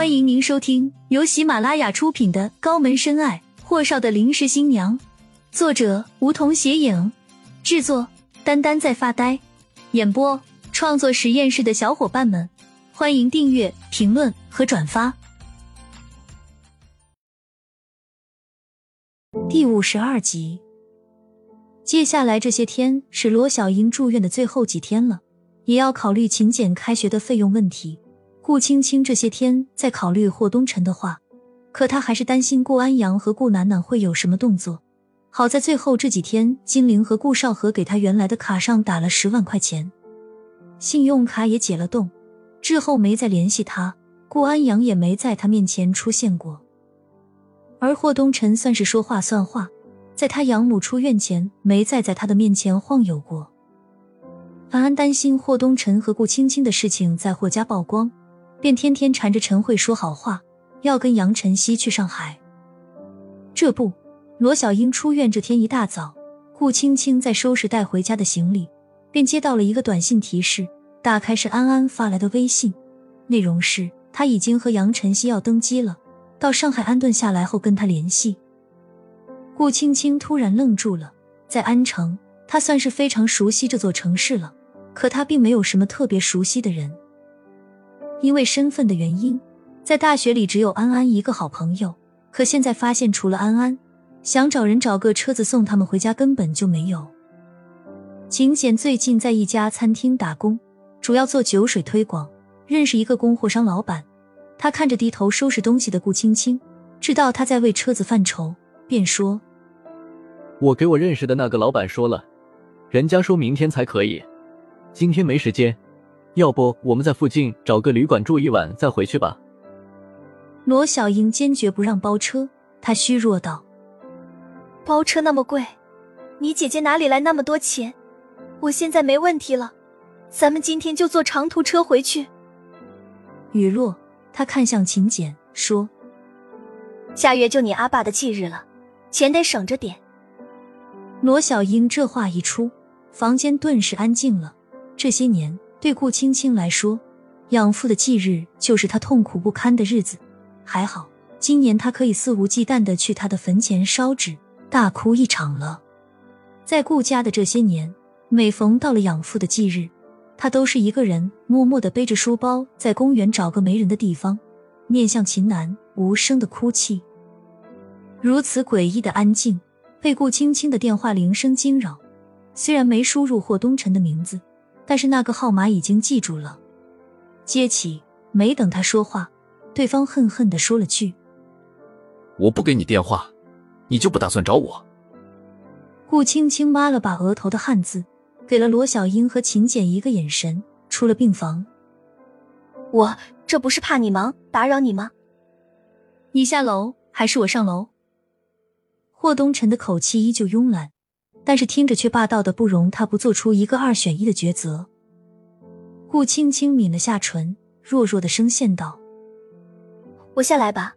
欢迎您收听由喜马拉雅出品的《高门深爱：霍少的临时新娘》，作者梧桐斜影，制作丹丹在发呆，演播创作实验室的小伙伴们，欢迎订阅、评论和转发。第五十二集，接下来这些天是罗小英住院的最后几天了，也要考虑勤俭开学的费用问题。顾青青这些天在考虑霍东辰的话，可他还是担心顾安阳和顾楠楠会有什么动作。好在最后这几天，金玲和顾少河给他原来的卡上打了十万块钱，信用卡也解了冻，之后没再联系他，顾安阳也没在他面前出现过。而霍东辰算是说话算话，在他养母出院前，没再在他的面前晃悠过。安安担心霍东辰和顾青青的事情在霍家曝光。便天天缠着陈慧说好话，要跟杨晨曦去上海。这不，罗小英出院这天一大早，顾青青在收拾带回家的行李，便接到了一个短信提示。打开是安安发来的微信，内容是他已经和杨晨曦要登机了，到上海安顿下来后跟他联系。顾青青突然愣住了，在安城，他算是非常熟悉这座城市了，可他并没有什么特别熟悉的人。因为身份的原因，在大学里只有安安一个好朋友。可现在发现，除了安安，想找人找个车子送他们回家根本就没有。秦简最近在一家餐厅打工，主要做酒水推广，认识一个供货商老板。他看着低头收拾东西的顾青青，知道他在为车子犯愁，便说：“我给我认识的那个老板说了，人家说明天才可以，今天没时间。”要不我们在附近找个旅馆住一晚再回去吧。罗小英坚决不让包车，她虚弱道：“包车那么贵，你姐姐哪里来那么多钱？我现在没问题了，咱们今天就坐长途车回去。”雨落，他看向秦简说：“下月就你阿爸的忌日了，钱得省着点。”罗小英这话一出，房间顿时安静了。这些年。对顾青青来说，养父的忌日就是他痛苦不堪的日子。还好，今年他可以肆无忌惮的去他的坟前烧纸，大哭一场了。在顾家的这些年，每逢到了养父的忌日，他都是一个人默默的背着书包，在公园找个没人的地方，面向秦南，无声的哭泣。如此诡异的安静，被顾青青的电话铃声惊扰。虽然没输入霍东辰的名字。但是那个号码已经记住了，接起，没等他说话，对方恨恨的说了句：“我不给你电话，你就不打算找我？”顾青青抹了把额头的汗渍，给了罗小英和秦简一个眼神，出了病房。我这不是怕你忙打扰你吗？你下楼还是我上楼？霍东辰的口气依旧慵懒。但是听着却霸道的不容他不做出一个二选一的抉择。顾青青抿了下唇，弱弱的声线道：“我下来吧。”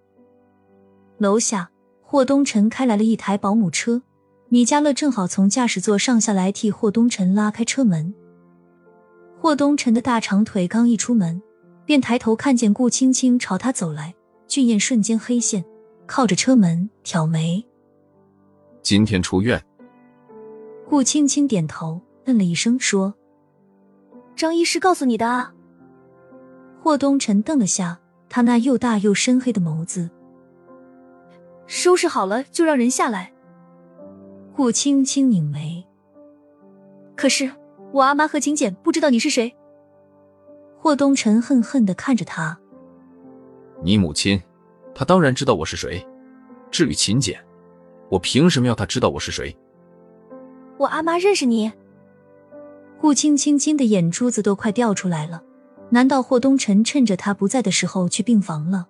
楼下，霍东辰开来了一台保姆车，米迦乐正好从驾驶座上下来替霍东辰拉开车门。霍东辰的大长腿刚一出门，便抬头看见顾青青朝他走来，俊彦瞬间黑线，靠着车门挑眉：“今天出院。”顾青青点头，嗯了一声，说：“张医师告诉你的啊。”霍东辰瞪了下他那又大又深黑的眸子，收拾好了就让人下来。顾青青拧眉：“可是我阿妈和秦简不知道你是谁。”霍东辰恨恨的看着他：“你母亲，她当然知道我是谁。至于秦简，我凭什么要她知道我是谁？”我阿妈认识你，顾青青惊的眼珠子都快掉出来了。难道霍东辰趁着他不在的时候去病房了？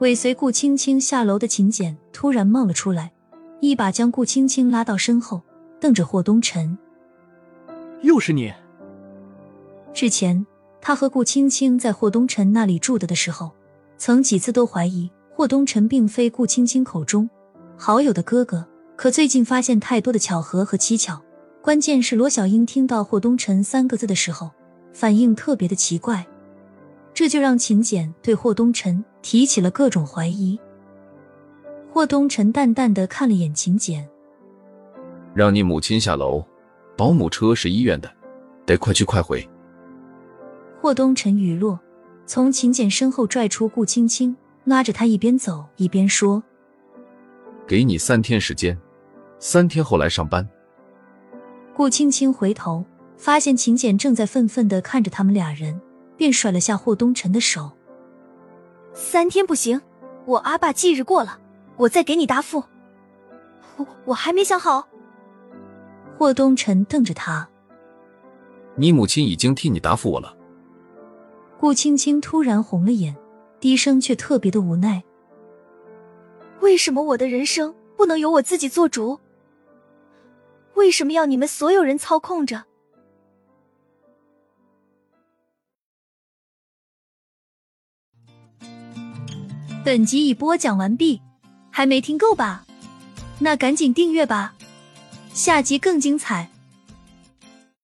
尾随顾青青下楼的秦简突然冒了出来，一把将顾青青拉到身后，瞪着霍东辰：“又是你！”之前他和顾青青在霍东辰那里住的的时候，曾几次都怀疑霍东辰并非顾青青口中好友的哥哥。可最近发现太多的巧合和蹊跷，关键是罗小英听到霍东辰三个字的时候，反应特别的奇怪。这就让秦简对霍东辰提起了各种怀疑。霍东辰淡淡的看了眼秦简，让你母亲下楼，保姆车是医院的，得快去快回。霍东辰语落，从秦简身后拽出顾青青，拉着他一边走一边说：“给你三天时间，三天后来上班。”顾青青回头，发现秦简正在愤愤的看着他们俩人，便甩了下霍东辰的手：“三天不行，我阿爸忌日过了。”我再给你答复，我我还没想好。霍东辰瞪着他，你母亲已经替你答复我了。顾青青突然红了眼，低声却特别的无奈。为什么我的人生不能由我自己做主？为什么要你们所有人操控着？本集已播讲完毕。还没听够吧？那赶紧订阅吧，下集更精彩。